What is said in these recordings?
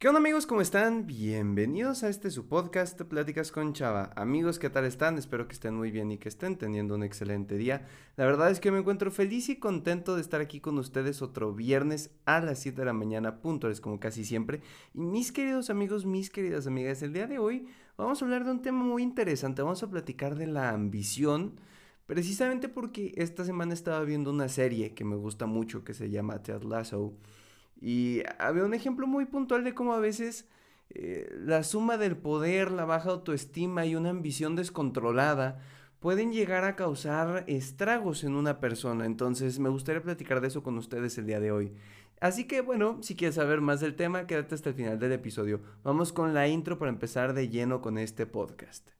¿Qué onda amigos? ¿Cómo están? Bienvenidos a este su podcast Pláticas con Chava. Amigos, ¿qué tal están? Espero que estén muy bien y que estén teniendo un excelente día. La verdad es que me encuentro feliz y contento de estar aquí con ustedes otro viernes a las 7 de la mañana, puntuales como casi siempre. Y mis queridos amigos, mis queridas amigas, el día de hoy vamos a hablar de un tema muy interesante. Vamos a platicar de la ambición. Precisamente porque esta semana estaba viendo una serie que me gusta mucho que se llama Ted Lasso. Y había un ejemplo muy puntual de cómo a veces eh, la suma del poder, la baja autoestima y una ambición descontrolada pueden llegar a causar estragos en una persona. Entonces me gustaría platicar de eso con ustedes el día de hoy. Así que bueno, si quieres saber más del tema, quédate hasta el final del episodio. Vamos con la intro para empezar de lleno con este podcast.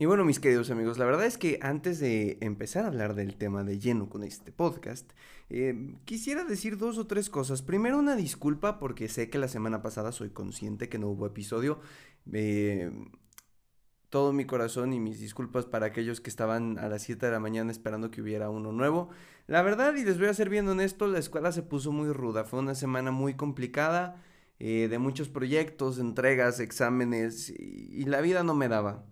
Y bueno, mis queridos amigos, la verdad es que antes de empezar a hablar del tema de lleno con este podcast, eh, quisiera decir dos o tres cosas. Primero, una disculpa porque sé que la semana pasada soy consciente que no hubo episodio. Eh, todo mi corazón y mis disculpas para aquellos que estaban a las 7 de la mañana esperando que hubiera uno nuevo. La verdad, y les voy a ser bien honesto, la escuela se puso muy ruda. Fue una semana muy complicada, eh, de muchos proyectos, entregas, exámenes, y la vida no me daba.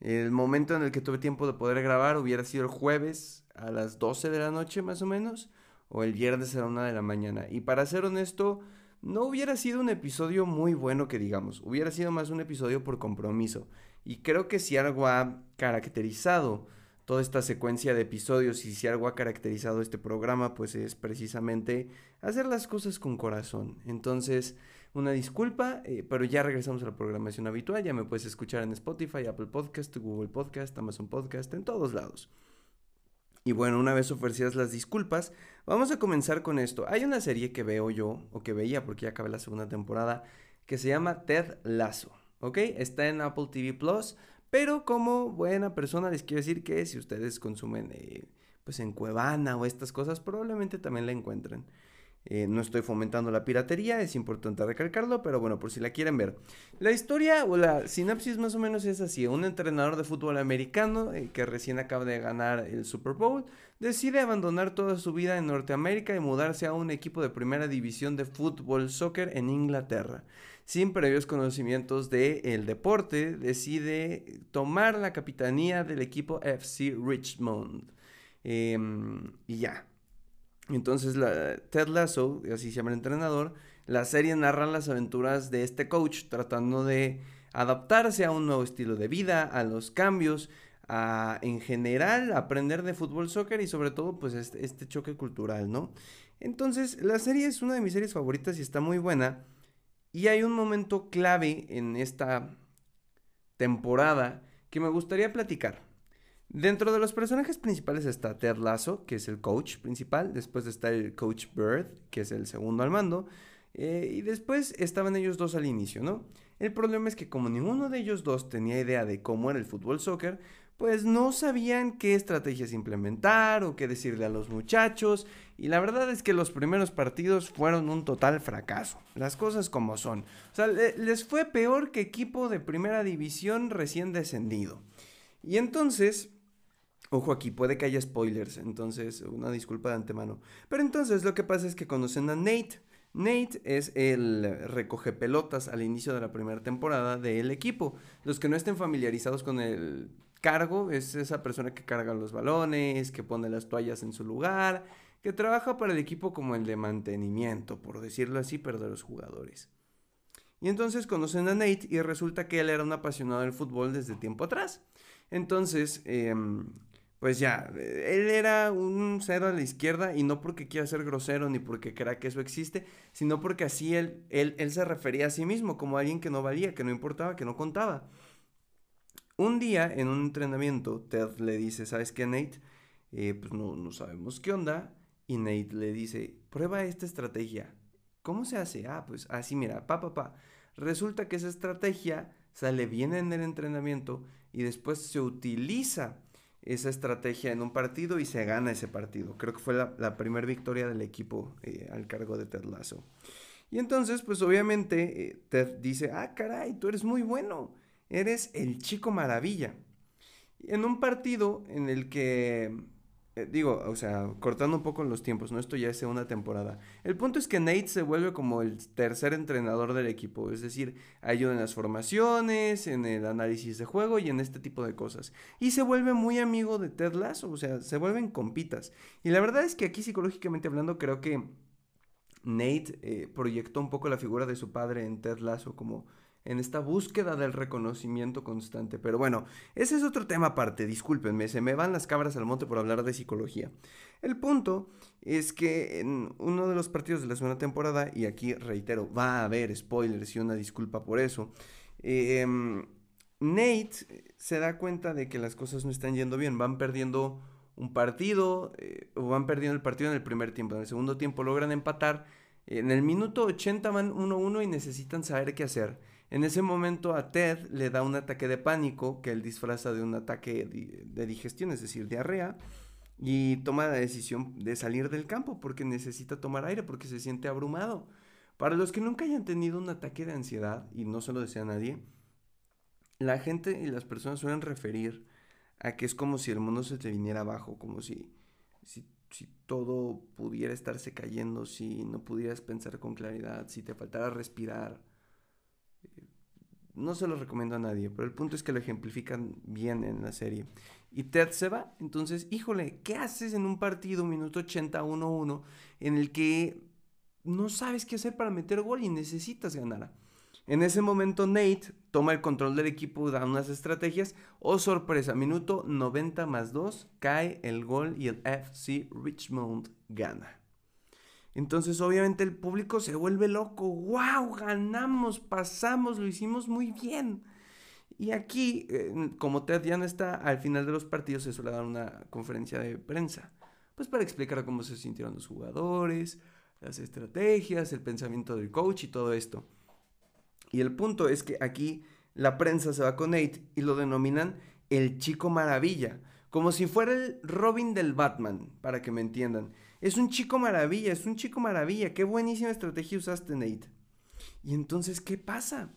El momento en el que tuve tiempo de poder grabar hubiera sido el jueves a las 12 de la noche más o menos, o el viernes a la 1 de la mañana. Y para ser honesto, no hubiera sido un episodio muy bueno que digamos, hubiera sido más un episodio por compromiso. Y creo que si algo ha caracterizado toda esta secuencia de episodios y si algo ha caracterizado este programa, pues es precisamente hacer las cosas con corazón. Entonces, una disculpa, eh, pero ya regresamos a la programación habitual. Ya me puedes escuchar en Spotify, Apple Podcast, Google Podcast, Amazon Podcast, en todos lados. Y bueno, una vez ofrecidas las disculpas, vamos a comenzar con esto. Hay una serie que veo yo, o que veía porque ya acabé la segunda temporada, que se llama Ted Lasso. ¿Ok? Está en Apple TV Plus, pero como buena persona les quiero decir que si ustedes consumen eh, pues en Cuevana o estas cosas, probablemente también la encuentren. Eh, no estoy fomentando la piratería, es importante recalcarlo, pero bueno, por si la quieren ver. La historia o la sinapsis más o menos es así. Un entrenador de fútbol americano eh, que recién acaba de ganar el Super Bowl decide abandonar toda su vida en Norteamérica y mudarse a un equipo de primera división de fútbol soccer en Inglaterra. Sin previos conocimientos del deporte, decide tomar la capitanía del equipo FC Richmond. Em, y ya, entonces, la, Ted Lasso, así se llama el entrenador, la serie narra las aventuras de este coach tratando de adaptarse a un nuevo estilo de vida, a los cambios, a en general aprender de fútbol, soccer y sobre todo pues este, este choque cultural, ¿no? Entonces, la serie es una de mis series favoritas y está muy buena. Y hay un momento clave en esta temporada que me gustaría platicar. Dentro de los personajes principales está Ted Lasso, que es el coach principal. Después está el coach Bird, que es el segundo al mando. Eh, y después estaban ellos dos al inicio, ¿no? El problema es que como ninguno de ellos dos tenía idea de cómo era el fútbol soccer, pues no sabían qué estrategias implementar o qué decirle a los muchachos. Y la verdad es que los primeros partidos fueron un total fracaso. Las cosas como son. O sea, les fue peor que equipo de primera división recién descendido. Y entonces, Ojo aquí, puede que haya spoilers, entonces una disculpa de antemano. Pero entonces lo que pasa es que conocen a Nate. Nate es el recoge pelotas al inicio de la primera temporada del equipo. Los que no estén familiarizados con el cargo es esa persona que carga los balones, que pone las toallas en su lugar, que trabaja para el equipo como el de mantenimiento, por decirlo así, pero de los jugadores. Y entonces conocen a Nate y resulta que él era un apasionado del fútbol desde tiempo atrás. Entonces, em, pues ya, él era un cero a la izquierda y no porque quiera ser grosero ni porque crea que eso existe, sino porque así él, él, él se refería a sí mismo como alguien que no valía, que no importaba, que no contaba. Un día en un entrenamiento, Ted le dice, ¿sabes qué, Nate? Eh, pues no, no sabemos qué onda. Y Nate le dice, prueba esta estrategia. ¿Cómo se hace? Ah, pues así, mira, pa, pa, pa. Resulta que esa estrategia sale bien en el entrenamiento y después se utiliza esa estrategia en un partido y se gana ese partido. Creo que fue la, primera victoria del equipo eh, al cargo de Ted Lasso. Y entonces, pues obviamente eh, Ted dice, ah, caray, tú eres muy bueno, eres el chico maravilla. en un partido en el que eh, digo, o sea, cortando un poco los tiempos, ¿no? Esto ya es una temporada. El punto es que Nate se vuelve como el tercer entrenador del equipo, es decir, ayuda en las formaciones, en el análisis de juego y en este tipo de cosas. Y se vuelve muy amigo de Ted Lasso, o sea, se vuelven compitas. Y la verdad es que aquí psicológicamente hablando creo que Nate eh, proyectó un poco la figura de su padre en Ted Lasso como en esta búsqueda del reconocimiento constante. Pero bueno, ese es otro tema aparte, discúlpenme, se me van las cabras al monte por hablar de psicología. El punto es que en uno de los partidos de la segunda temporada, y aquí reitero, va a haber spoilers y una disculpa por eso, em, Nate se da cuenta de que las cosas no están yendo bien, van perdiendo un partido, eh, o van perdiendo el partido en el primer tiempo, en el segundo tiempo logran empatar, en el minuto 80 van 1-1 y necesitan saber qué hacer. En ese momento a Ted le da un ataque de pánico que él disfraza de un ataque de digestión, es decir, diarrea, y toma la decisión de salir del campo porque necesita tomar aire, porque se siente abrumado. Para los que nunca hayan tenido un ataque de ansiedad, y no se lo desea nadie, la gente y las personas suelen referir a que es como si el mundo se te viniera abajo, como si, si, si todo pudiera estarse cayendo, si no pudieras pensar con claridad, si te faltara respirar no se lo recomiendo a nadie, pero el punto es que lo ejemplifican bien en la serie. Y Ted se va, entonces, híjole, ¿qué haces en un partido, minuto 80, 1-1, en el que no sabes qué hacer para meter gol y necesitas ganar? En ese momento Nate toma el control del equipo, da unas estrategias. Oh sorpresa, minuto 90 más 2, cae el gol y el FC Richmond gana. Entonces obviamente el público se vuelve loco. ¡Wow! Ganamos, pasamos, lo hicimos muy bien. Y aquí, como Ted ya no está, al final de los partidos se suele dar una conferencia de prensa. Pues para explicar cómo se sintieron los jugadores, las estrategias, el pensamiento del coach y todo esto. Y el punto es que aquí la prensa se va con Nate y lo denominan el chico maravilla. Como si fuera el Robin del Batman, para que me entiendan. Es un chico maravilla, es un chico maravilla. Qué buenísima estrategia usaste, Nate. Y entonces, ¿qué pasa?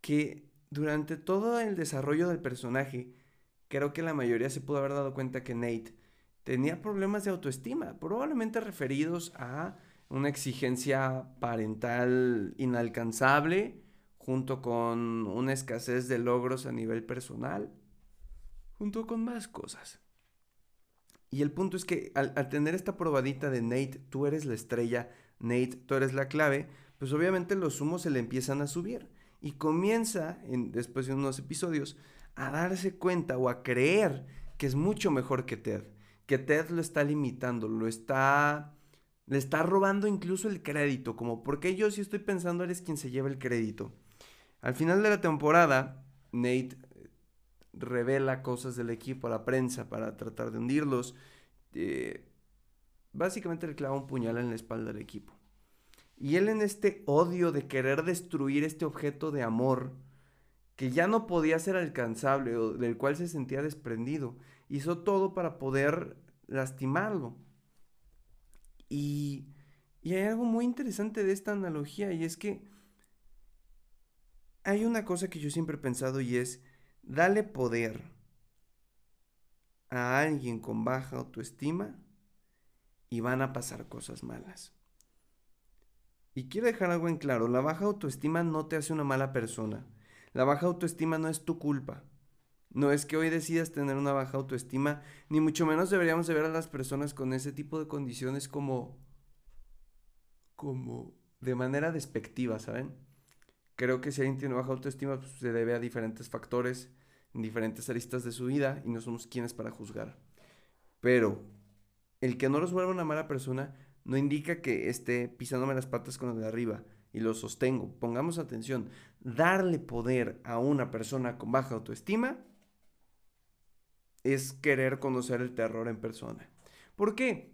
Que durante todo el desarrollo del personaje, creo que la mayoría se pudo haber dado cuenta que Nate tenía problemas de autoestima, probablemente referidos a una exigencia parental inalcanzable, junto con una escasez de logros a nivel personal, junto con más cosas. Y el punto es que al, tener esta probadita de Nate, tú eres la estrella, Nate, tú eres la clave, pues obviamente los humos se le empiezan a subir. Y comienza, en, después de unos episodios, a darse cuenta o a creer que es mucho mejor que Ted. Que Ted lo está limitando, lo está... Le está robando incluso el crédito, como porque yo si estoy pensando eres quien se lleva el crédito. Al final de la temporada, Nate revela cosas del equipo a la prensa para tratar de hundirlos. Eh, básicamente le clava un puñal en la espalda del equipo. Y él en este odio de querer destruir este objeto de amor que ya no podía ser alcanzable o del cual se sentía desprendido, hizo todo para poder lastimarlo. Y, y hay algo muy interesante de esta analogía y es que hay una cosa que yo siempre he pensado y es Dale poder a alguien con baja autoestima y van a pasar cosas malas. Y quiero dejar algo en claro, la baja autoestima no te hace una mala persona. La baja autoestima no es tu culpa. No es que hoy decidas tener una baja autoestima, ni mucho menos deberíamos de ver a las personas con ese tipo de condiciones como como de manera despectiva, ¿saben? Creo que si alguien tiene baja autoestima pues, se debe a diferentes factores, en diferentes aristas de su vida y no somos quienes para juzgar. Pero el que no los vuelva una mala persona no indica que esté pisándome las patas con lo de arriba y lo sostengo. Pongamos atención, darle poder a una persona con baja autoestima es querer conocer el terror en persona. ¿Por qué?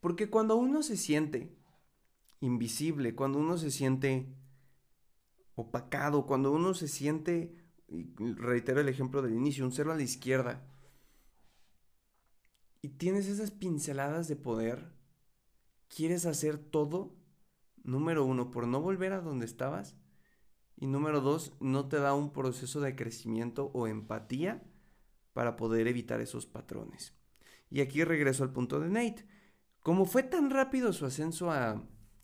Porque cuando uno se siente invisible, cuando uno se siente opacado, cuando uno se siente, reitero el ejemplo del inicio, un cero a la izquierda, y tienes esas pinceladas de poder, quieres hacer todo, número uno, por no volver a donde estabas, y número dos, no te da un proceso de crecimiento o empatía para poder evitar esos patrones. Y aquí regreso al punto de Nate. Como fue tan rápido su ascenso a,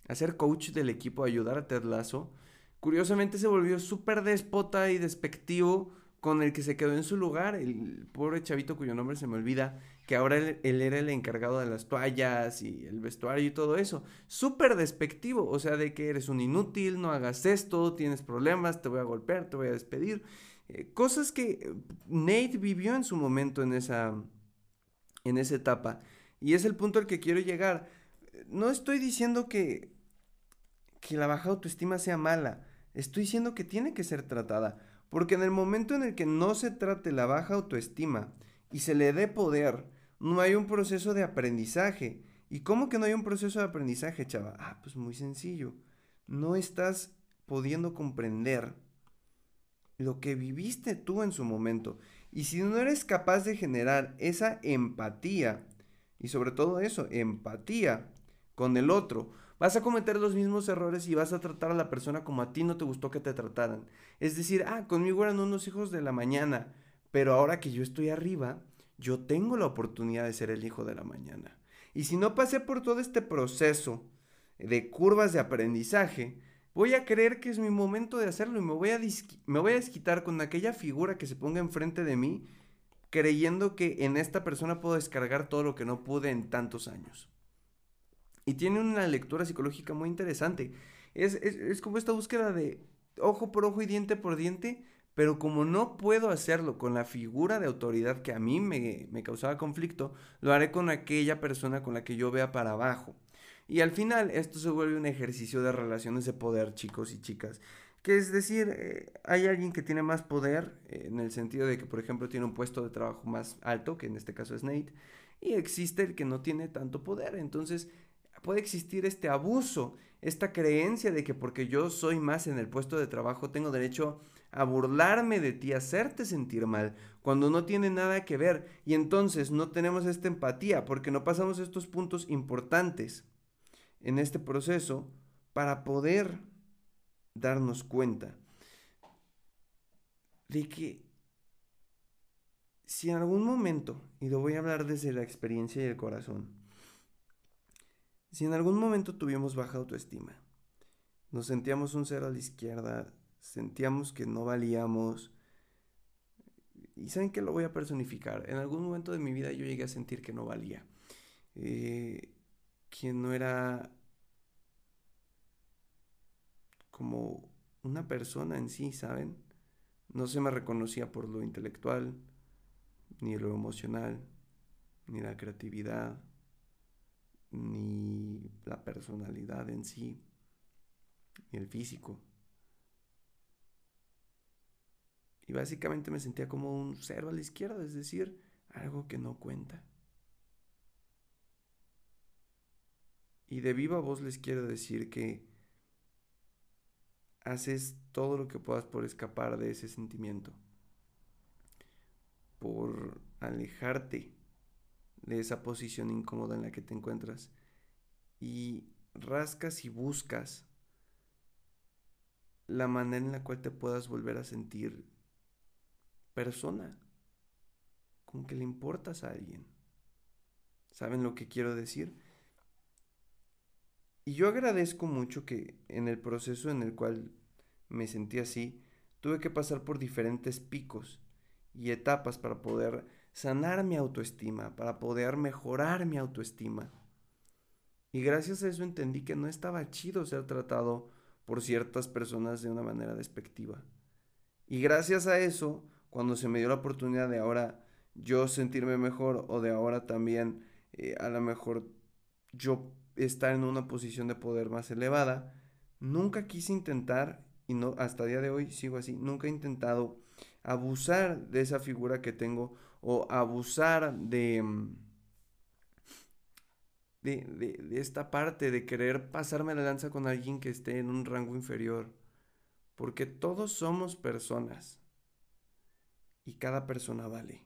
a ser coach del equipo, a ayudar a Ted Lasso, curiosamente se volvió súper déspota y despectivo con el que se quedó en su lugar, el pobre chavito cuyo nombre se me olvida, que ahora él, era el encargado de las toallas y el vestuario y todo eso. Súper despectivo, o sea, de que eres un inútil, no hagas esto, tienes problemas, te voy a golpear, te voy a despedir. Eh, cosas que Nate vivió en su momento en esa, en esa etapa. Y es el punto al que quiero llegar. No estoy diciendo que, que la baja autoestima sea mala. Estoy diciendo que tiene que ser tratada. Porque en el momento en el que no se trate la baja autoestima y se le dé poder, no hay un proceso de aprendizaje. ¿Y cómo que no hay un proceso de aprendizaje, chava? Ah, pues muy sencillo. No estás pudiendo comprender lo que viviste tú en su momento. Y si no eres capaz de generar esa empatía, y sobre todo eso, empatía con el otro, vas a cometer los mismos errores y vas a tratar a la persona como a ti no te gustó que te trataran. Es decir, ah, conmigo eran unos hijos de la mañana, pero ahora que yo estoy arriba, yo tengo la oportunidad de ser el hijo de la mañana. Y si no pasé por todo este proceso de curvas de aprendizaje, voy a creer que es mi momento de hacerlo y me voy a, me voy a desquitar con aquella figura que se ponga enfrente de mí, creyendo que en esta persona puedo descargar todo lo que no pude en tantos años. Y tiene una lectura psicológica muy interesante. Es, es, como esta búsqueda de ojo por ojo y diente por diente, pero como no puedo hacerlo con la figura de autoridad que a mí me, me causaba conflicto, lo haré con aquella persona con la que yo vea para abajo. Y al final esto se vuelve un ejercicio de relaciones de poder, chicos y chicas. Que es decir, eh, hay alguien que tiene más poder, eh, en el sentido de que, por ejemplo, tiene un puesto de trabajo más alto, que en este caso es Nate, y existe el que no tiene tanto poder. Entonces, puede existir este abuso, esta creencia de que porque yo soy más en el puesto de trabajo tengo derecho a burlarme de ti, a hacerte sentir mal, cuando no tiene nada que ver. Y entonces no tenemos esta empatía porque no pasamos estos puntos importantes en este proceso para poder darnos cuenta de que si en algún momento, y lo voy a hablar desde la experiencia y el corazón, si en algún momento tuvimos baja autoestima, nos sentíamos un cero a la izquierda, sentíamos que no valíamos, y saben que lo voy a personificar, en algún momento de mi vida yo llegué a sentir que no valía. Eh, que no era como una persona en sí, ¿saben? No se me reconocía por lo intelectual, ni lo emocional, ni la creatividad, personalidad en sí, el físico. Y básicamente me sentía como un cero a la izquierda, es decir, algo que no cuenta. Y de viva voz les quiero decir que haces todo lo que puedas por escapar de ese sentimiento, por alejarte de esa posición incómoda en la que te encuentras y rascas y buscas la manera en la cual te puedas volver a sentir persona, con que le importas a alguien. ¿Saben lo que quiero decir? Y yo agradezco mucho que en el proceso en el cual me sentí así, tuve que pasar por diferentes picos y etapas para poder sanar mi autoestima, para poder mejorar mi autoestima. Y gracias a eso entendí que no estaba chido ser tratado por ciertas personas de una manera despectiva. Y gracias a eso, cuando se me dio la oportunidad de ahora yo sentirme mejor o de ahora también eh, a lo mejor yo estar en una posición de poder más elevada, nunca quise intentar, y no, hasta el día de hoy sigo así, nunca he intentado abusar de esa figura que tengo o abusar de, mm, de, de, esta parte de querer pasarme la lanza con alguien que esté en un rango inferior. Porque todos somos personas. Y cada persona vale.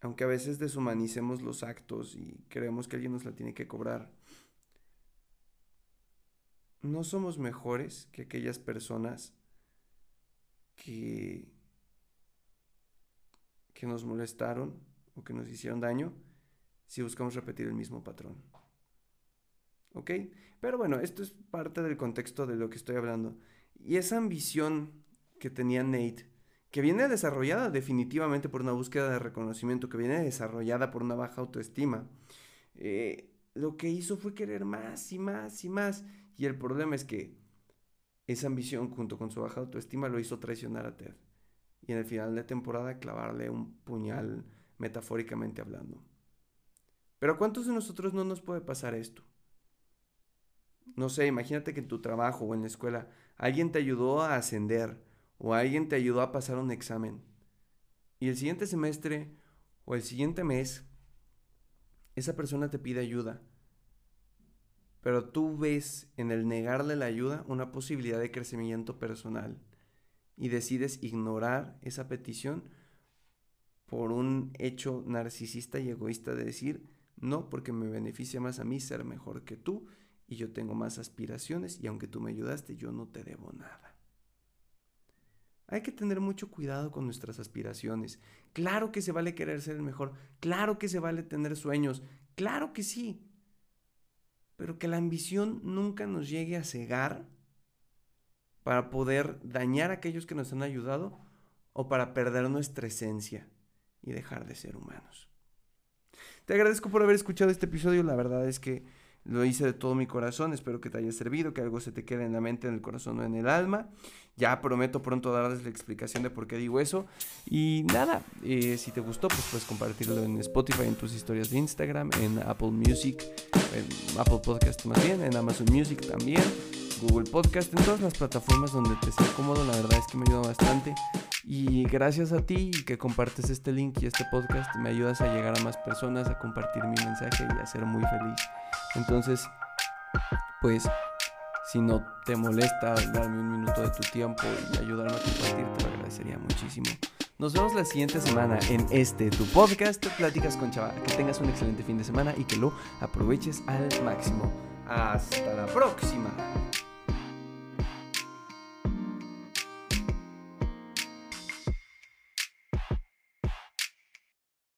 Aunque a veces deshumanicemos los actos y creemos que alguien nos la tiene que cobrar. No somos mejores que aquellas personas que, que nos molestaron o que nos hicieron daño si buscamos repetir el mismo patrón. ¿Ok? Pero bueno, esto es parte del contexto de lo que estoy hablando. Y esa ambición que tenía Nate, que viene desarrollada definitivamente por una búsqueda de reconocimiento, que viene desarrollada por una baja autoestima, eh, lo que hizo fue querer más y más y más. Y el problema es que esa ambición junto con su baja autoestima lo hizo traicionar a Ted. Y en el final de temporada clavarle un puñal metafóricamente hablando. Pero ¿a cuántos de nosotros no nos puede pasar esto? No sé, imagínate que en tu trabajo o en la escuela alguien te ayudó a ascender o alguien te ayudó a pasar un examen. Y el siguiente semestre o el siguiente mes, esa persona te pide ayuda. Pero tú ves en el negarle la ayuda una posibilidad de crecimiento personal y decides ignorar esa petición por un hecho narcisista y egoísta de decir, no, porque me beneficia más a mí ser mejor que tú y yo tengo más aspiraciones y aunque tú me ayudaste, yo no te debo nada. Hay que tener mucho cuidado con nuestras aspiraciones. Claro que se vale querer ser el mejor, claro que se vale tener sueños, claro que sí. Pero que la ambición nunca nos llegue a cegar para poder dañar a aquellos que nos han ayudado o para perder nuestra esencia y dejar de ser humanos. Te agradezco por haber escuchado este episodio, la verdad es que lo hice de todo mi corazón, espero que te haya servido, que algo se te quede en la mente, en el corazón o en el alma. Ya prometo pronto darles la explicación de por qué digo eso. Y nada, eh, si te gustó, pues puedes compartirlo en Spotify, en tus historias de Instagram, en Apple Music, en Apple Podcast más bien, en Amazon Music también, Google Podcast, en todas las plataformas donde te sea cómodo. La verdad es que me ayuda bastante. Y gracias a ti que compartes este link y este podcast, me ayudas a llegar a más personas, a compartir mi mensaje y a ser muy feliz. Entonces, pues, si no te molesta darme un minuto de tu tiempo y ayudarme a compartir, te lo agradecería muchísimo. Nos vemos la siguiente semana en este tu podcast, Pláticas con Chava. Que tengas un excelente fin de semana y que lo aproveches al máximo. Hasta la próxima.